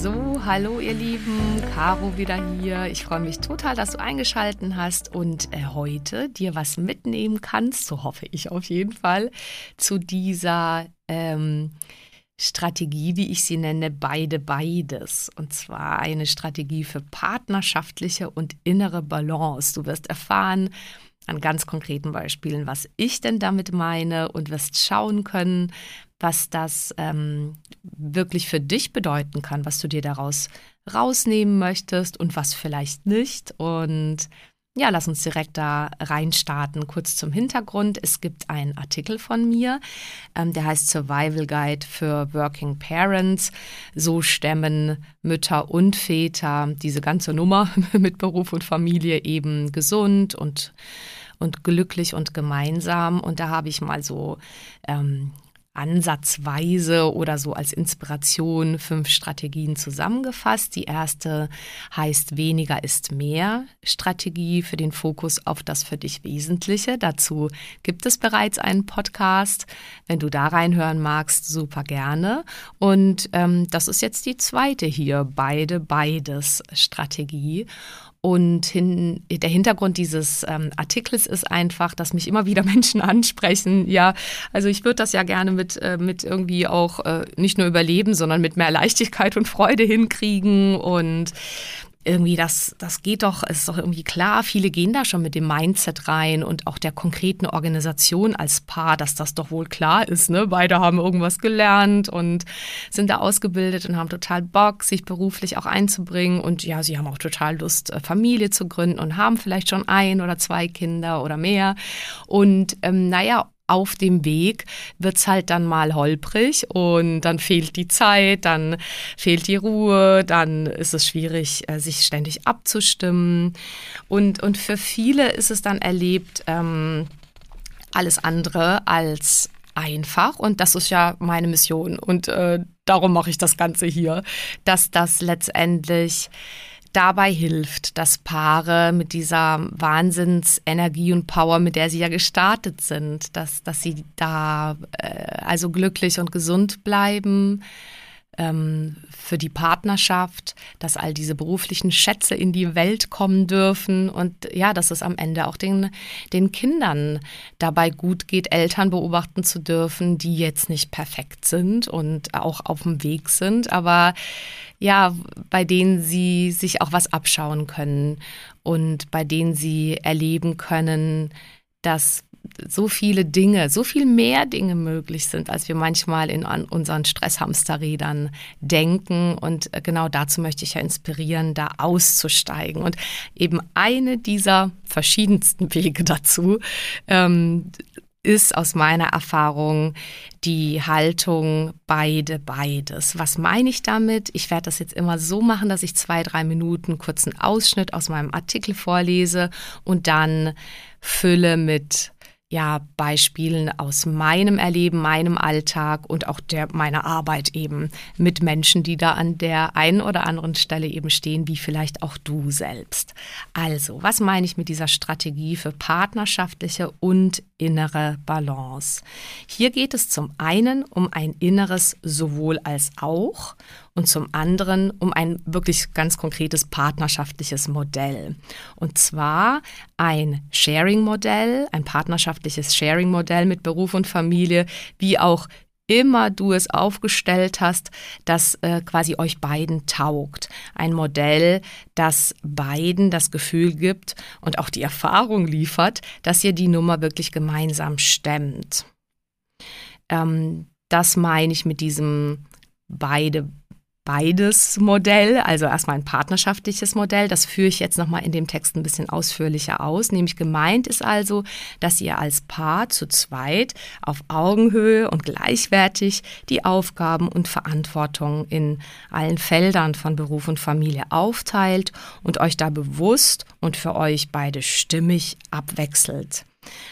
So, hallo ihr Lieben, Caro wieder hier. Ich freue mich total, dass du eingeschalten hast und äh, heute dir was mitnehmen kannst, so hoffe ich auf jeden Fall, zu dieser ähm, Strategie, wie ich sie nenne, beide beides. Und zwar eine Strategie für partnerschaftliche und innere Balance. Du wirst erfahren, an ganz konkreten Beispielen, was ich denn damit meine und wirst schauen können, was das ähm, wirklich für dich bedeuten kann, was du dir daraus rausnehmen möchtest und was vielleicht nicht. Und ja, lass uns direkt da reinstarten. Kurz zum Hintergrund. Es gibt einen Artikel von mir, ähm, der heißt Survival Guide für Working Parents. So stemmen Mütter und Väter diese ganze Nummer mit Beruf und Familie eben gesund und und glücklich und gemeinsam. Und da habe ich mal so ähm, ansatzweise oder so als Inspiration fünf Strategien zusammengefasst. Die erste heißt weniger ist mehr Strategie für den Fokus auf das für dich Wesentliche. Dazu gibt es bereits einen Podcast. Wenn du da reinhören magst, super gerne. Und ähm, das ist jetzt die zweite hier, beide, beides Strategie. Und hin, der Hintergrund dieses ähm, Artikels ist einfach, dass mich immer wieder Menschen ansprechen. Ja, also ich würde das ja gerne mit, äh, mit irgendwie auch äh, nicht nur überleben, sondern mit mehr Leichtigkeit und Freude hinkriegen. Und irgendwie, das, das geht doch, es ist doch irgendwie klar, viele gehen da schon mit dem Mindset rein und auch der konkreten Organisation als Paar, dass das doch wohl klar ist. Ne? Beide haben irgendwas gelernt und sind da ausgebildet und haben total Bock, sich beruflich auch einzubringen. Und ja, sie haben auch total Lust, äh, Familie zu gründen und haben vielleicht schon ein oder zwei Kinder oder mehr. Und ähm, naja, auf dem Weg wird's halt dann mal holprig und dann fehlt die Zeit, dann fehlt die Ruhe, dann ist es schwierig, äh, sich ständig abzustimmen. Und, und für viele ist es dann erlebt ähm, alles andere als einfach und das ist ja meine Mission und äh, darum mache ich das Ganze hier, dass das letztendlich dabei hilft, dass Paare mit dieser Wahnsinnsenergie und Power, mit der sie ja gestartet sind, dass, dass sie da äh, also glücklich und gesund bleiben, ähm, für die Partnerschaft, dass all diese beruflichen Schätze in die Welt kommen dürfen und ja, dass es am Ende auch den, den Kindern dabei gut geht, Eltern beobachten zu dürfen, die jetzt nicht perfekt sind und auch auf dem Weg sind, aber ja, bei denen sie sich auch was abschauen können und bei denen sie erleben können, dass so viele Dinge, so viel mehr Dinge möglich sind, als wir manchmal in unseren Stresshamsterrädern denken. Und äh, genau dazu möchte ich ja inspirieren, da auszusteigen. Und eben eine dieser verschiedensten Wege dazu ähm, ist aus meiner Erfahrung die Haltung beide, beides. Was meine ich damit? Ich werde das jetzt immer so machen, dass ich zwei, drei Minuten kurzen Ausschnitt aus meinem Artikel vorlese und dann fülle mit ja, Beispielen aus meinem Erleben, meinem Alltag und auch der meiner Arbeit eben mit Menschen, die da an der einen oder anderen Stelle eben stehen, wie vielleicht auch du selbst. Also, was meine ich mit dieser Strategie für partnerschaftliche und innere Balance? Hier geht es zum einen um ein inneres sowohl als auch und zum anderen um ein wirklich ganz konkretes partnerschaftliches Modell. Und zwar ein Sharing-Modell, ein partnerschaftliches Sharing-Modell mit Beruf und Familie, wie auch immer du es aufgestellt hast, das äh, quasi euch beiden taugt. Ein Modell, das beiden das Gefühl gibt und auch die Erfahrung liefert, dass ihr die Nummer wirklich gemeinsam stemmt. Ähm, das meine ich mit diesem beide beides Modell, also erstmal ein partnerschaftliches Modell. Das führe ich jetzt nochmal in dem Text ein bisschen ausführlicher aus. Nämlich gemeint ist also, dass ihr als Paar zu zweit auf Augenhöhe und gleichwertig die Aufgaben und Verantwortung in allen Feldern von Beruf und Familie aufteilt und euch da bewusst und für euch beide stimmig abwechselt.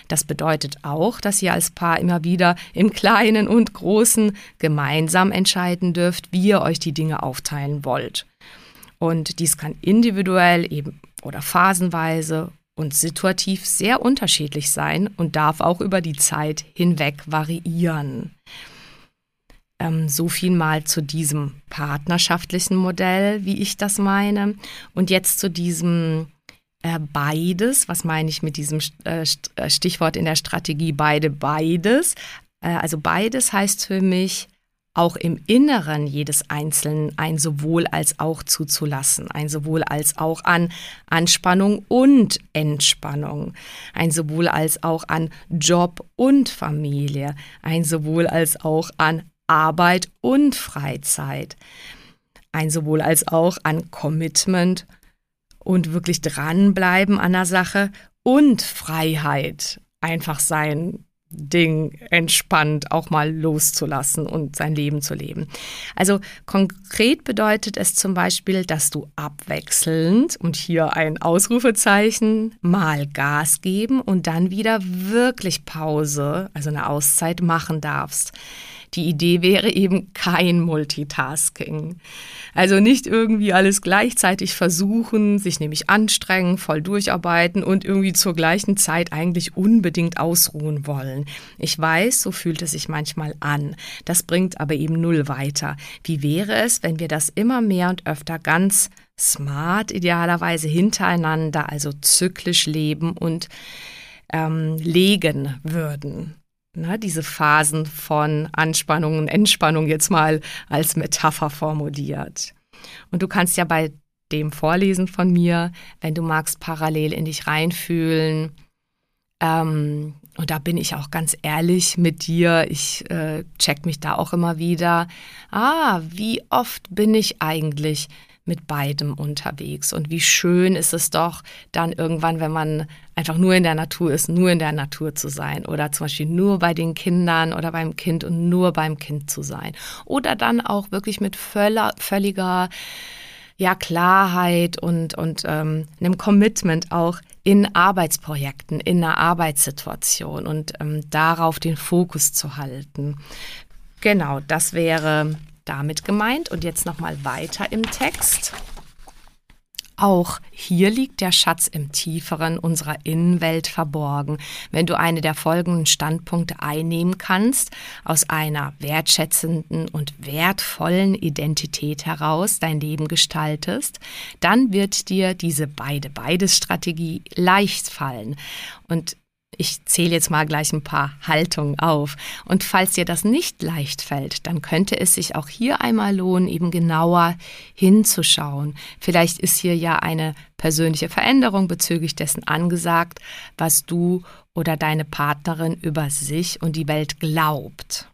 Das bedeutet auch, dass ihr als Paar immer wieder im Kleinen und Großen gemeinsam entscheiden dürft, wie ihr euch die Dinge aufteilen wollt. Und dies kann individuell eben oder phasenweise und situativ sehr unterschiedlich sein und darf auch über die Zeit hinweg variieren. Ähm, so viel mal zu diesem partnerschaftlichen Modell, wie ich das meine. Und jetzt zu diesem beides. Was meine ich mit diesem äh, äh, Stichwort in der Strategie beide, beides? also beides heißt für mich, auch im Inneren jedes Einzelnen ein sowohl als auch zuzulassen, ein sowohl als auch an Anspannung und Entspannung, ein sowohl als auch an Job und Familie, ein sowohl als auch an Arbeit und Freizeit, ein sowohl als auch an Commitment und wirklich dranbleiben an der Sache und Freiheit. Einfach sein Ding entspannt auch mal loszulassen und sein Leben zu leben. Also konkret bedeutet es zum Beispiel, dass du abwechselnd und hier ein Ausrufezeichen mal Gas geben und dann wieder wirklich Pause, also eine Auszeit machen darfst. Die Idee wäre eben kein Multitasking. Also nicht irgendwie alles gleichzeitig versuchen, sich nämlich anstrengen, voll durcharbeiten und irgendwie zur gleichen Zeit eigentlich unbedingt ausruhen wollen. Ich weiß, so fühlt es sich manchmal an. Das bringt aber eben null weiter. Wie wäre es, wenn wir das immer mehr und öfter ganz smart idealerweise hintereinander, also zyklisch leben und ähm, legen würden? Ne, diese Phasen von Anspannung und Entspannung jetzt mal als Metapher formuliert. Und du kannst ja bei dem Vorlesen von mir, wenn du magst, parallel in dich reinfühlen. Ähm, und da bin ich auch ganz ehrlich mit dir. Ich äh, check mich da auch immer wieder. Ah, wie oft bin ich eigentlich mit beidem unterwegs. Und wie schön ist es doch, dann irgendwann, wenn man einfach nur in der Natur ist, nur in der Natur zu sein. Oder zum Beispiel nur bei den Kindern oder beim Kind und nur beim Kind zu sein. Oder dann auch wirklich mit völliger ja, Klarheit und, und ähm, einem Commitment auch in Arbeitsprojekten, in einer Arbeitssituation und ähm, darauf den Fokus zu halten. Genau, das wäre damit gemeint. Und jetzt nochmal weiter im Text. Auch hier liegt der Schatz im Tieferen unserer Innenwelt verborgen. Wenn du eine der folgenden Standpunkte einnehmen kannst, aus einer wertschätzenden und wertvollen Identität heraus dein Leben gestaltest, dann wird dir diese beide-beides-Strategie leicht fallen. Und ich zähle jetzt mal gleich ein paar Haltungen auf. Und falls dir das nicht leicht fällt, dann könnte es sich auch hier einmal lohnen, eben genauer hinzuschauen. Vielleicht ist hier ja eine persönliche Veränderung bezüglich dessen angesagt, was du oder deine Partnerin über sich und die Welt glaubt.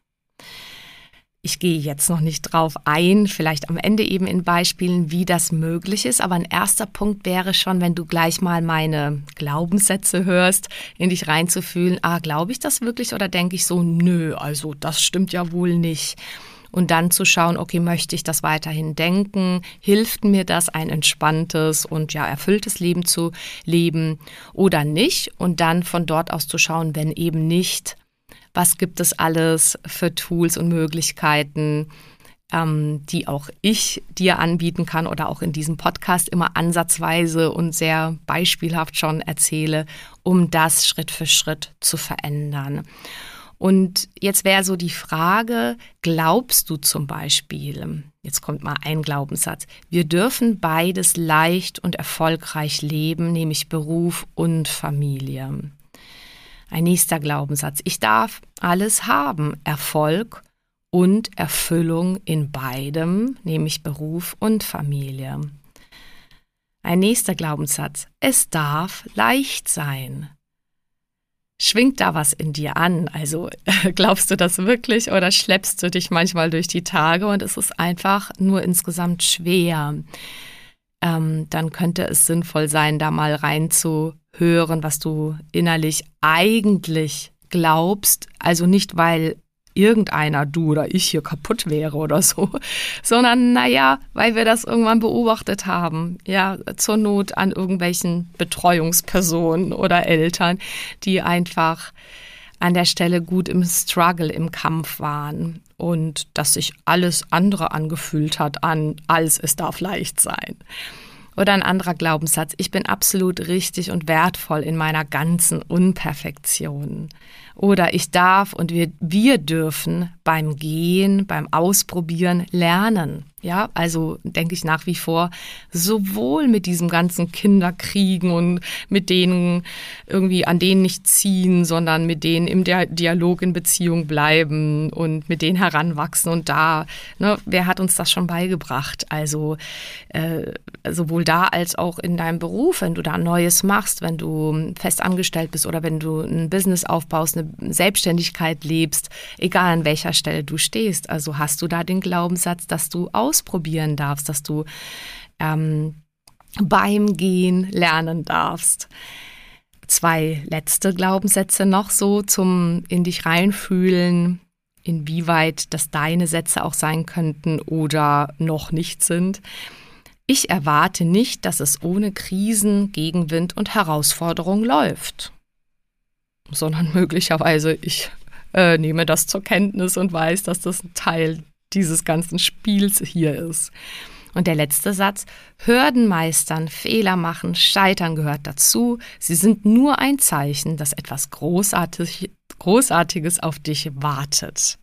Ich gehe jetzt noch nicht drauf ein, vielleicht am Ende eben in Beispielen, wie das möglich ist. Aber ein erster Punkt wäre schon, wenn du gleich mal meine Glaubenssätze hörst, in dich reinzufühlen, ah, glaube ich das wirklich oder denke ich so, nö, also das stimmt ja wohl nicht. Und dann zu schauen, okay, möchte ich das weiterhin denken? Hilft mir das, ein entspanntes und ja erfülltes Leben zu leben oder nicht? Und dann von dort aus zu schauen, wenn eben nicht, was gibt es alles für Tools und Möglichkeiten, ähm, die auch ich dir anbieten kann oder auch in diesem Podcast immer ansatzweise und sehr beispielhaft schon erzähle, um das Schritt für Schritt zu verändern. Und jetzt wäre so die Frage, glaubst du zum Beispiel, jetzt kommt mal ein Glaubenssatz, wir dürfen beides leicht und erfolgreich leben, nämlich Beruf und Familie. Ein nächster Glaubenssatz. Ich darf alles haben. Erfolg und Erfüllung in beidem, nämlich Beruf und Familie. Ein nächster Glaubenssatz. Es darf leicht sein. Schwingt da was in dir an? Also glaubst du das wirklich oder schleppst du dich manchmal durch die Tage und es ist einfach nur insgesamt schwer? Ähm, dann könnte es sinnvoll sein, da mal reinzuhören, was du innerlich eigentlich glaubst. Also nicht, weil irgendeiner, du oder ich hier kaputt wäre oder so, sondern naja, weil wir das irgendwann beobachtet haben. Ja, zur Not an irgendwelchen Betreuungspersonen oder Eltern, die einfach an der Stelle gut im Struggle, im Kampf waren und dass sich alles andere angefühlt hat an, als es darf leicht sein. Oder ein anderer Glaubenssatz, ich bin absolut richtig und wertvoll in meiner ganzen Unperfektion. Oder ich darf und wir, wir dürfen beim Gehen, beim Ausprobieren lernen. Ja, also denke ich nach wie vor, sowohl mit diesem ganzen Kinderkriegen und mit denen irgendwie an denen nicht ziehen, sondern mit denen im Dialog in Beziehung bleiben und mit denen heranwachsen. Und da, ne, wer hat uns das schon beigebracht? Also äh, sowohl da als auch in deinem Beruf, wenn du da Neues machst, wenn du fest angestellt bist oder wenn du ein Business aufbaust, eine Selbstständigkeit lebst, egal an welcher Stelle du stehst. Also hast du da den Glaubenssatz, dass du ausprobieren darfst, dass du ähm, beim Gehen lernen darfst. Zwei letzte Glaubenssätze noch so zum in dich reinfühlen, inwieweit das deine Sätze auch sein könnten oder noch nicht sind. Ich erwarte nicht, dass es ohne Krisen, Gegenwind und Herausforderung läuft sondern möglicherweise ich äh, nehme das zur Kenntnis und weiß, dass das ein Teil dieses ganzen Spiels hier ist. Und der letzte Satz, Hürden meistern, Fehler machen, Scheitern gehört dazu. Sie sind nur ein Zeichen, dass etwas Großartig, Großartiges auf dich wartet.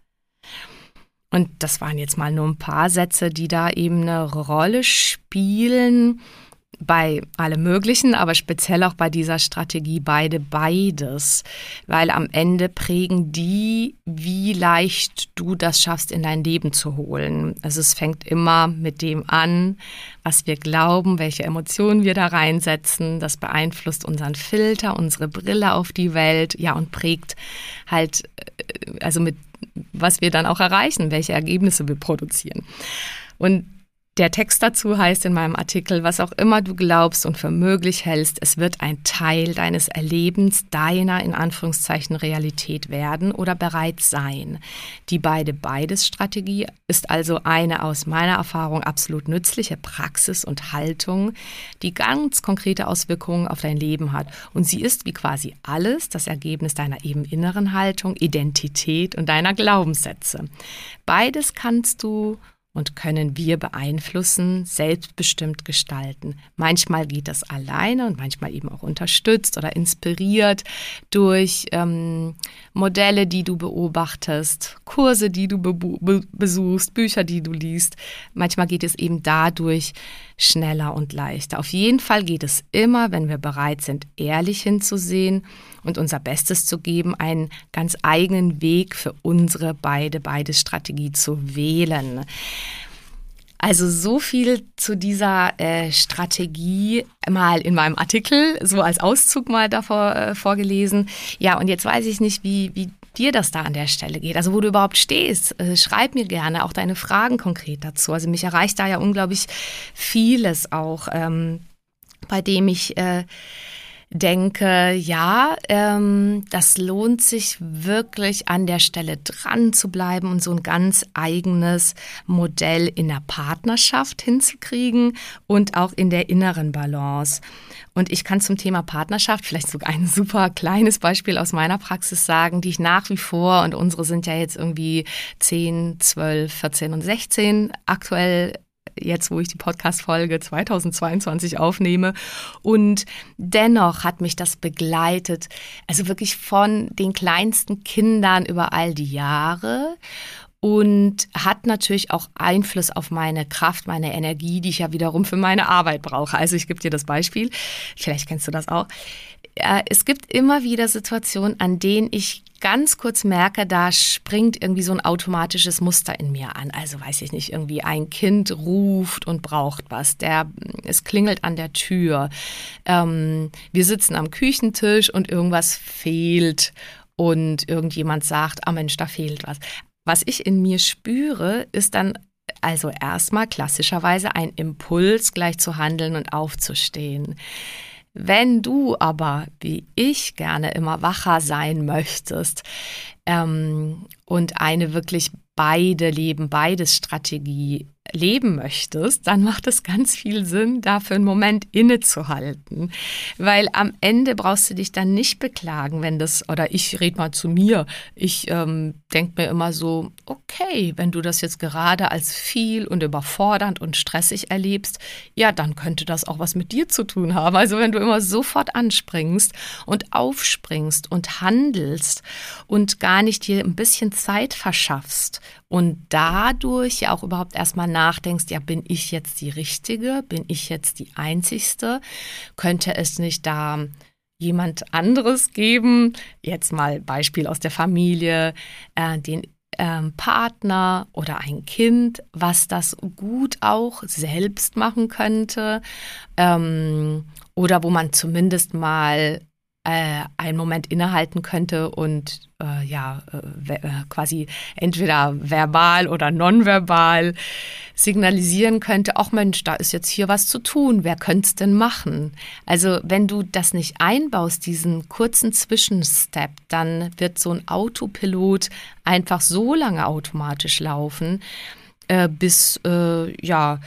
Und das waren jetzt mal nur ein paar Sätze, die da eben eine Rolle spielen bei allem Möglichen, aber speziell auch bei dieser Strategie beide beides, weil am Ende prägen die, wie leicht du das schaffst, in dein Leben zu holen. Also es fängt immer mit dem an, was wir glauben, welche Emotionen wir da reinsetzen. Das beeinflusst unseren Filter, unsere Brille auf die Welt, ja, und prägt halt, äh, also mit was wir dann auch erreichen, welche Ergebnisse wir produzieren. Und der Text dazu heißt in meinem Artikel, was auch immer du glaubst und für möglich hältst, es wird ein Teil deines Erlebens, deiner in Anführungszeichen Realität werden oder bereits sein. Die beide beides Strategie ist also eine aus meiner Erfahrung absolut nützliche Praxis und Haltung, die ganz konkrete Auswirkungen auf dein Leben hat. Und sie ist wie quasi alles das Ergebnis deiner eben inneren Haltung, Identität und deiner Glaubenssätze. Beides kannst du und können wir beeinflussen, selbstbestimmt gestalten. Manchmal geht das alleine und manchmal eben auch unterstützt oder inspiriert durch ähm, Modelle, die du beobachtest, Kurse, die du be besuchst, Bücher, die du liest. Manchmal geht es eben dadurch schneller und leichter. Auf jeden Fall geht es immer, wenn wir bereit sind, ehrlich hinzusehen und unser Bestes zu geben, einen ganz eigenen Weg für unsere beide, beides Strategie zu wählen. Also so viel zu dieser äh, Strategie mal in meinem Artikel, so als Auszug mal davor äh, vorgelesen. Ja, und jetzt weiß ich nicht, wie, wie dir das da an der Stelle geht, also wo du überhaupt stehst. Äh, schreib mir gerne auch deine Fragen konkret dazu. Also mich erreicht da ja unglaublich vieles auch, ähm, bei dem ich äh, denke, ja, ähm, das lohnt sich wirklich an der Stelle dran zu bleiben und so ein ganz eigenes Modell in der Partnerschaft hinzukriegen und auch in der inneren Balance. Und ich kann zum Thema Partnerschaft vielleicht sogar ein super kleines Beispiel aus meiner Praxis sagen, die ich nach wie vor, und unsere sind ja jetzt irgendwie 10, 12, 14 und 16 aktuell jetzt, wo ich die Podcast-Folge 2022 aufnehme. Und dennoch hat mich das begleitet, also wirklich von den kleinsten Kindern über all die Jahre und hat natürlich auch Einfluss auf meine Kraft, meine Energie, die ich ja wiederum für meine Arbeit brauche. Also ich gebe dir das Beispiel, vielleicht kennst du das auch. Es gibt immer wieder Situationen, an denen ich ganz kurz merke, da springt irgendwie so ein automatisches Muster in mir an. Also weiß ich nicht, irgendwie ein Kind ruft und braucht was. Der, es klingelt an der Tür. Ähm, wir sitzen am Küchentisch und irgendwas fehlt und irgendjemand sagt, ah Mensch, da fehlt was. Was ich in mir spüre, ist dann also erstmal klassischerweise ein Impuls, gleich zu handeln und aufzustehen. Wenn du aber, wie ich gerne immer wacher sein möchtest ähm, und eine wirklich beide Leben, beides Strategie leben möchtest, dann macht es ganz viel Sinn, dafür einen Moment innezuhalten. Weil am Ende brauchst du dich dann nicht beklagen, wenn das, oder ich rede mal zu mir, ich ähm, denke mir immer so, okay, wenn du das jetzt gerade als viel und überfordernd und stressig erlebst, ja, dann könnte das auch was mit dir zu tun haben. Also wenn du immer sofort anspringst und aufspringst und handelst und gar nicht dir ein bisschen Zeit verschaffst und dadurch ja auch überhaupt erstmal nachdenkst, ja, bin ich jetzt die Richtige? Bin ich jetzt die Einzigste? Könnte es nicht da jemand anderes geben? Jetzt mal Beispiel aus der Familie, äh, den ähm, Partner oder ein Kind, was das gut auch selbst machen könnte. Ähm, oder wo man zumindest mal äh, einen Moment innehalten könnte und äh, ja äh, äh, quasi entweder verbal oder nonverbal signalisieren könnte, auch Mensch, da ist jetzt hier was zu tun, wer könnte es denn machen? Also wenn du das nicht einbaust, diesen kurzen Zwischenstep, dann wird so ein Autopilot einfach so lange automatisch laufen, äh, bis äh, ja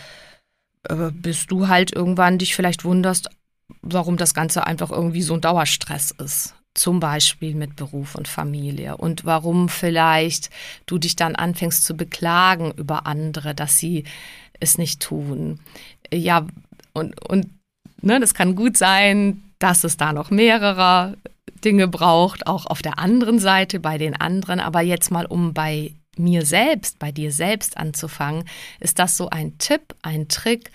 bis du halt irgendwann dich vielleicht wunderst, warum das Ganze einfach irgendwie so ein Dauerstress ist. Zum Beispiel mit Beruf und Familie. Und warum vielleicht du dich dann anfängst zu beklagen über andere, dass sie es nicht tun. Ja, und, und ne, das kann gut sein, dass es da noch mehrere Dinge braucht, auch auf der anderen Seite, bei den anderen. Aber jetzt mal, um bei mir selbst, bei dir selbst anzufangen, ist das so ein Tipp, ein Trick,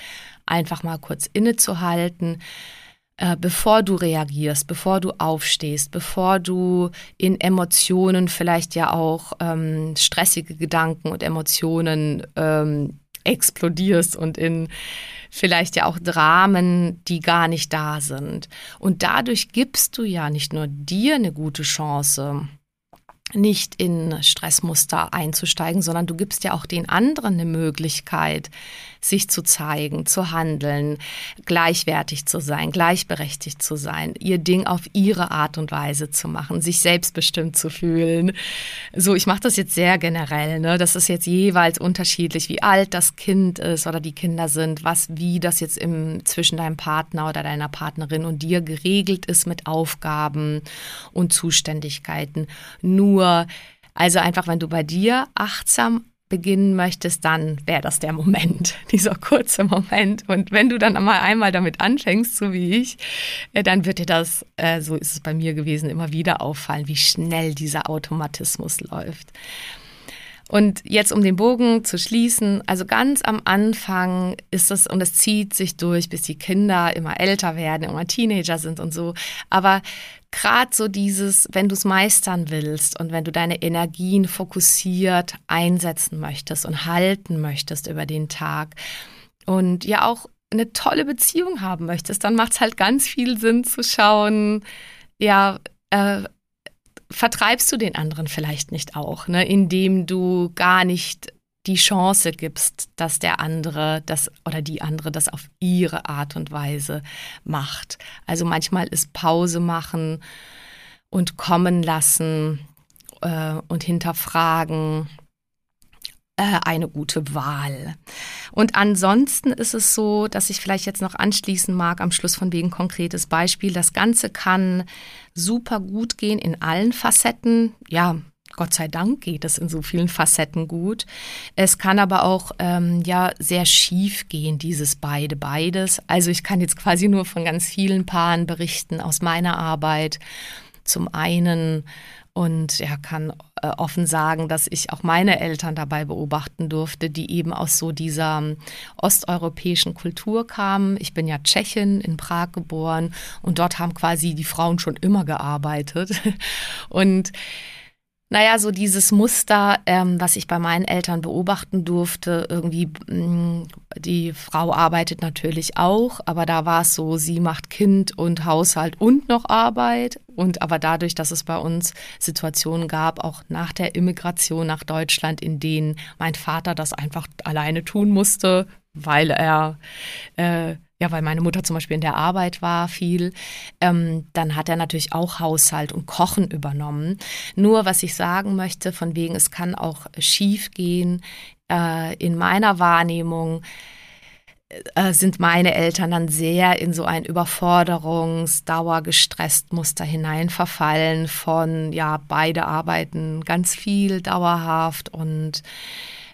einfach mal kurz innezuhalten äh, bevor du reagierst, bevor du aufstehst, bevor du in Emotionen vielleicht ja auch ähm, stressige Gedanken und Emotionen ähm, explodierst und in vielleicht ja auch Dramen, die gar nicht da sind. Und dadurch gibst du ja nicht nur dir eine gute Chance, nicht in Stressmuster einzusteigen, sondern du gibst ja auch den anderen eine Möglichkeit, sich zu zeigen, zu handeln, gleichwertig zu sein, gleichberechtigt zu sein, ihr Ding auf ihre Art und Weise zu machen, sich selbstbestimmt zu fühlen. So, ich mache das jetzt sehr generell, ne? Das ist jetzt jeweils unterschiedlich, wie alt das Kind ist oder die Kinder sind, was, wie das jetzt im, zwischen deinem Partner oder deiner Partnerin und dir geregelt ist mit Aufgaben und Zuständigkeiten. Nur also einfach, wenn du bei dir achtsam beginnen möchtest, dann wäre das der Moment, dieser kurze Moment. Und wenn du dann mal einmal damit anfängst, so wie ich, äh, dann wird dir das, äh, so ist es bei mir gewesen, immer wieder auffallen, wie schnell dieser Automatismus läuft. Und jetzt, um den Bogen zu schließen, also ganz am Anfang ist es, und es zieht sich durch, bis die Kinder immer älter werden, immer Teenager sind und so. Aber gerade so dieses, wenn du es meistern willst und wenn du deine Energien fokussiert einsetzen möchtest und halten möchtest über den Tag und ja auch eine tolle Beziehung haben möchtest, dann macht es halt ganz viel Sinn zu schauen, ja, äh, vertreibst du den anderen vielleicht nicht auch, ne, indem du gar nicht die Chance gibst, dass der andere das oder die andere das auf ihre Art und Weise macht. Also manchmal ist Pause machen und kommen lassen äh, und hinterfragen äh, eine gute Wahl. Und ansonsten ist es so, dass ich vielleicht jetzt noch anschließen mag, am Schluss von wegen konkretes Beispiel. Das Ganze kann super gut gehen in allen Facetten. Ja, Gott sei Dank geht es in so vielen Facetten gut. Es kann aber auch ähm, ja sehr schief gehen, dieses beide beides. Also ich kann jetzt quasi nur von ganz vielen Paaren berichten aus meiner Arbeit. Zum einen und ja, kann äh, offen sagen, dass ich auch meine Eltern dabei beobachten durfte, die eben aus so dieser ähm, osteuropäischen Kultur kamen. Ich bin ja Tschechin in Prag geboren und dort haben quasi die Frauen schon immer gearbeitet. Und naja, so dieses Muster, ähm, was ich bei meinen Eltern beobachten durfte, irgendwie, mh, mm, die Frau arbeitet natürlich auch, aber da war es so, sie macht Kind und Haushalt und noch Arbeit. Und aber dadurch, dass es bei uns Situationen gab, auch nach der Immigration nach Deutschland, in denen mein Vater das einfach alleine tun musste, weil er äh, ja, weil meine Mutter zum Beispiel in der Arbeit war viel, ähm, dann hat er natürlich auch Haushalt und Kochen übernommen. Nur was ich sagen möchte, von wegen, es kann auch schief gehen, äh, in meiner Wahrnehmung äh, sind meine Eltern dann sehr in so ein Überforderungs-, dauergestresst Muster hineinverfallen von, ja, beide arbeiten ganz viel dauerhaft und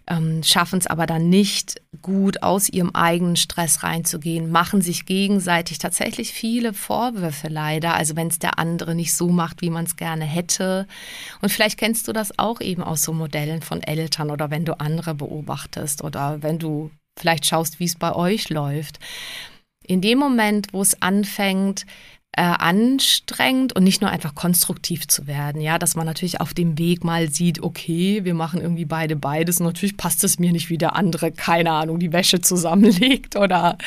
ähm, schaffen es aber dann nicht gut aus ihrem eigenen Stress reinzugehen, machen sich gegenseitig tatsächlich viele Vorwürfe leider, also wenn es der andere nicht so macht, wie man es gerne hätte. Und vielleicht kennst du das auch eben aus so Modellen von Eltern oder wenn du andere beobachtest oder wenn du vielleicht schaust, wie es bei euch läuft. In dem Moment, wo es anfängt, äh, anstrengend und nicht nur einfach konstruktiv zu werden. Ja, dass man natürlich auf dem Weg mal sieht, okay, wir machen irgendwie beide beides. Und natürlich passt es mir nicht, wie der andere, keine Ahnung, die Wäsche zusammenlegt oder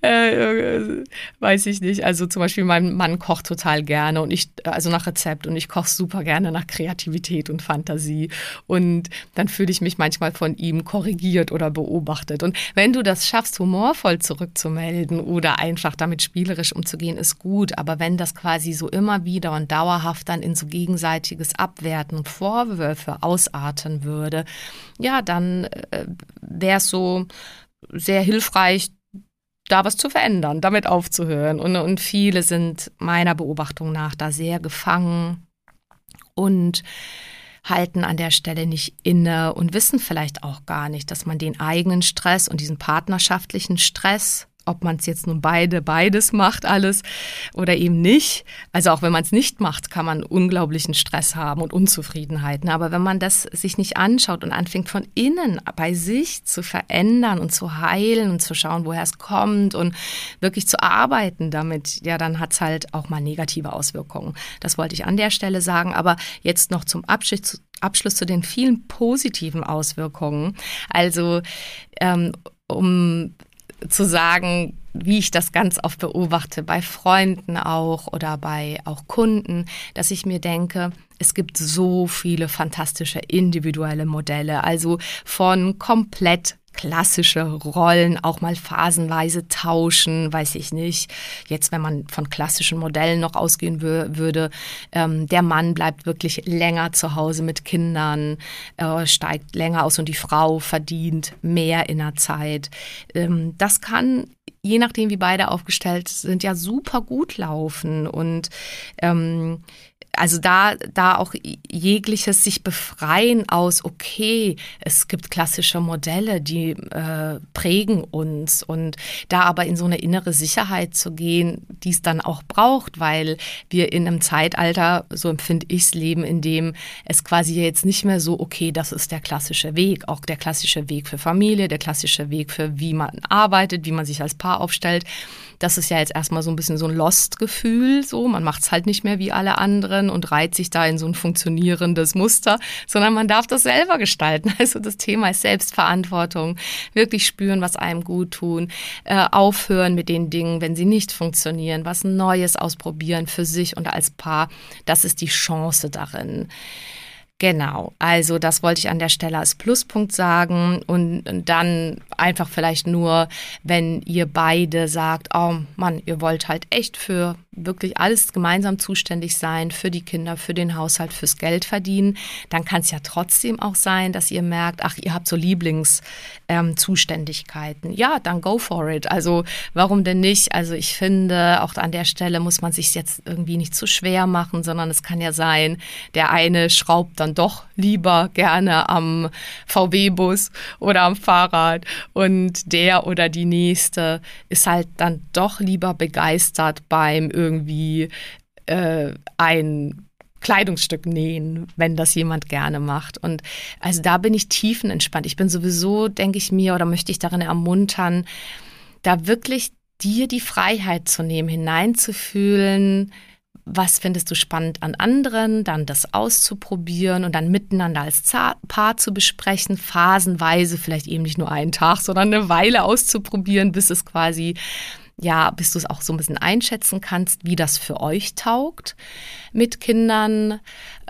äh, weiß ich nicht. Also zum Beispiel mein Mann kocht total gerne und ich, also nach Rezept und ich koche super gerne nach Kreativität und Fantasie. Und dann fühle ich mich manchmal von ihm korrigiert oder beobachtet. Und wenn du das schaffst, humorvoll zurückzumelden oder einfach damit spielerisch umzugehen, ist gut aber wenn das quasi so immer wieder und dauerhaft dann in so gegenseitiges Abwerten und Vorwürfe ausarten würde, ja, dann äh, wäre es so sehr hilfreich, da was zu verändern, damit aufzuhören. Und, und viele sind meiner Beobachtung nach da sehr gefangen und halten an der Stelle nicht inne und wissen vielleicht auch gar nicht, dass man den eigenen Stress und diesen partnerschaftlichen Stress ob man es jetzt nun beide, beides macht, alles oder eben nicht. Also auch wenn man es nicht macht, kann man unglaublichen Stress haben und Unzufriedenheiten. Aber wenn man das sich nicht anschaut und anfängt von innen bei sich zu verändern und zu heilen und zu schauen, woher es kommt und wirklich zu arbeiten damit, ja, dann hat es halt auch mal negative Auswirkungen. Das wollte ich an der Stelle sagen. Aber jetzt noch zum Abschluss, Abschluss zu den vielen positiven Auswirkungen. Also ähm, um zu sagen, wie ich das ganz oft beobachte, bei Freunden auch oder bei auch Kunden, dass ich mir denke, es gibt so viele fantastische individuelle Modelle, also von komplett klassische Rollen auch mal phasenweise tauschen, weiß ich nicht. Jetzt, wenn man von klassischen Modellen noch ausgehen würde, ähm, der Mann bleibt wirklich länger zu Hause mit Kindern, äh, steigt länger aus und die Frau verdient mehr in der Zeit. Ähm, das kann je nachdem, wie beide aufgestellt sind, ja super gut laufen und ähm, also da, da auch jegliches sich befreien aus, okay, es gibt klassische Modelle, die äh, prägen uns und da aber in so eine innere Sicherheit zu gehen, die es dann auch braucht, weil wir in einem Zeitalter, so empfinde ich es, leben, in dem es quasi jetzt nicht mehr so, okay, das ist der klassische Weg, auch der klassische Weg für Familie, der klassische Weg für wie man arbeitet, wie man sich als Paar aufstellt. Das ist ja jetzt erstmal so ein bisschen so ein Lost-Gefühl, so man macht es halt nicht mehr wie alle anderen und reiht sich da in so ein funktionierendes Muster, sondern man darf das selber gestalten. Also das Thema ist Selbstverantwortung, wirklich spüren, was einem gut tun, äh, aufhören mit den Dingen, wenn sie nicht funktionieren, was Neues ausprobieren für sich und als Paar. Das ist die Chance darin. Genau, also das wollte ich an der Stelle als Pluspunkt sagen und dann einfach vielleicht nur, wenn ihr beide sagt, oh Mann, ihr wollt halt echt für wirklich alles gemeinsam zuständig sein für die Kinder, für den Haushalt, fürs Geld verdienen, dann kann es ja trotzdem auch sein, dass ihr merkt, ach, ihr habt so Lieblingszuständigkeiten. Ähm, ja, dann go for it. Also warum denn nicht? Also ich finde, auch an der Stelle muss man sich jetzt irgendwie nicht zu schwer machen, sondern es kann ja sein, der eine schraubt dann doch lieber gerne am VW-Bus oder am Fahrrad und der oder die nächste ist halt dann doch lieber begeistert beim irgendwie äh, ein Kleidungsstück nähen, wenn das jemand gerne macht. Und also da bin ich tiefenentspannt. Ich bin sowieso, denke ich mir, oder möchte ich darin ermuntern, da wirklich dir die Freiheit zu nehmen, hineinzufühlen, was findest du spannend an anderen, dann das auszuprobieren und dann miteinander als Paar zu besprechen, phasenweise, vielleicht eben nicht nur einen Tag, sondern eine Weile auszuprobieren, bis es quasi ja, bis du es auch so ein bisschen einschätzen kannst, wie das für euch taugt mit Kindern,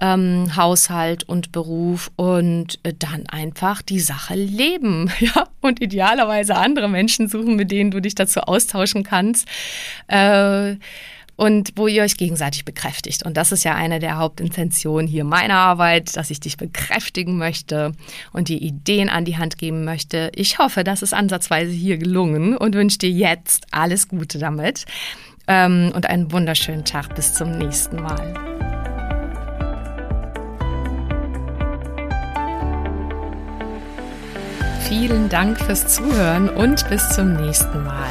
ähm, Haushalt und Beruf und äh, dann einfach die Sache leben, ja, und idealerweise andere Menschen suchen, mit denen du dich dazu austauschen kannst. Äh, und wo ihr euch gegenseitig bekräftigt. Und das ist ja eine der Hauptintentionen hier meiner Arbeit, dass ich dich bekräftigen möchte und dir Ideen an die Hand geben möchte. Ich hoffe, das ist ansatzweise hier gelungen und wünsche dir jetzt alles Gute damit ähm, und einen wunderschönen Tag. Bis zum nächsten Mal. Vielen Dank fürs Zuhören und bis zum nächsten Mal.